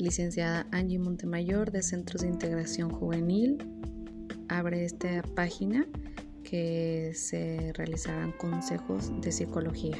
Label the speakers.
Speaker 1: licenciada Angie Montemayor de Centros de Integración Juvenil abre esta página que se realizarán consejos de psicología.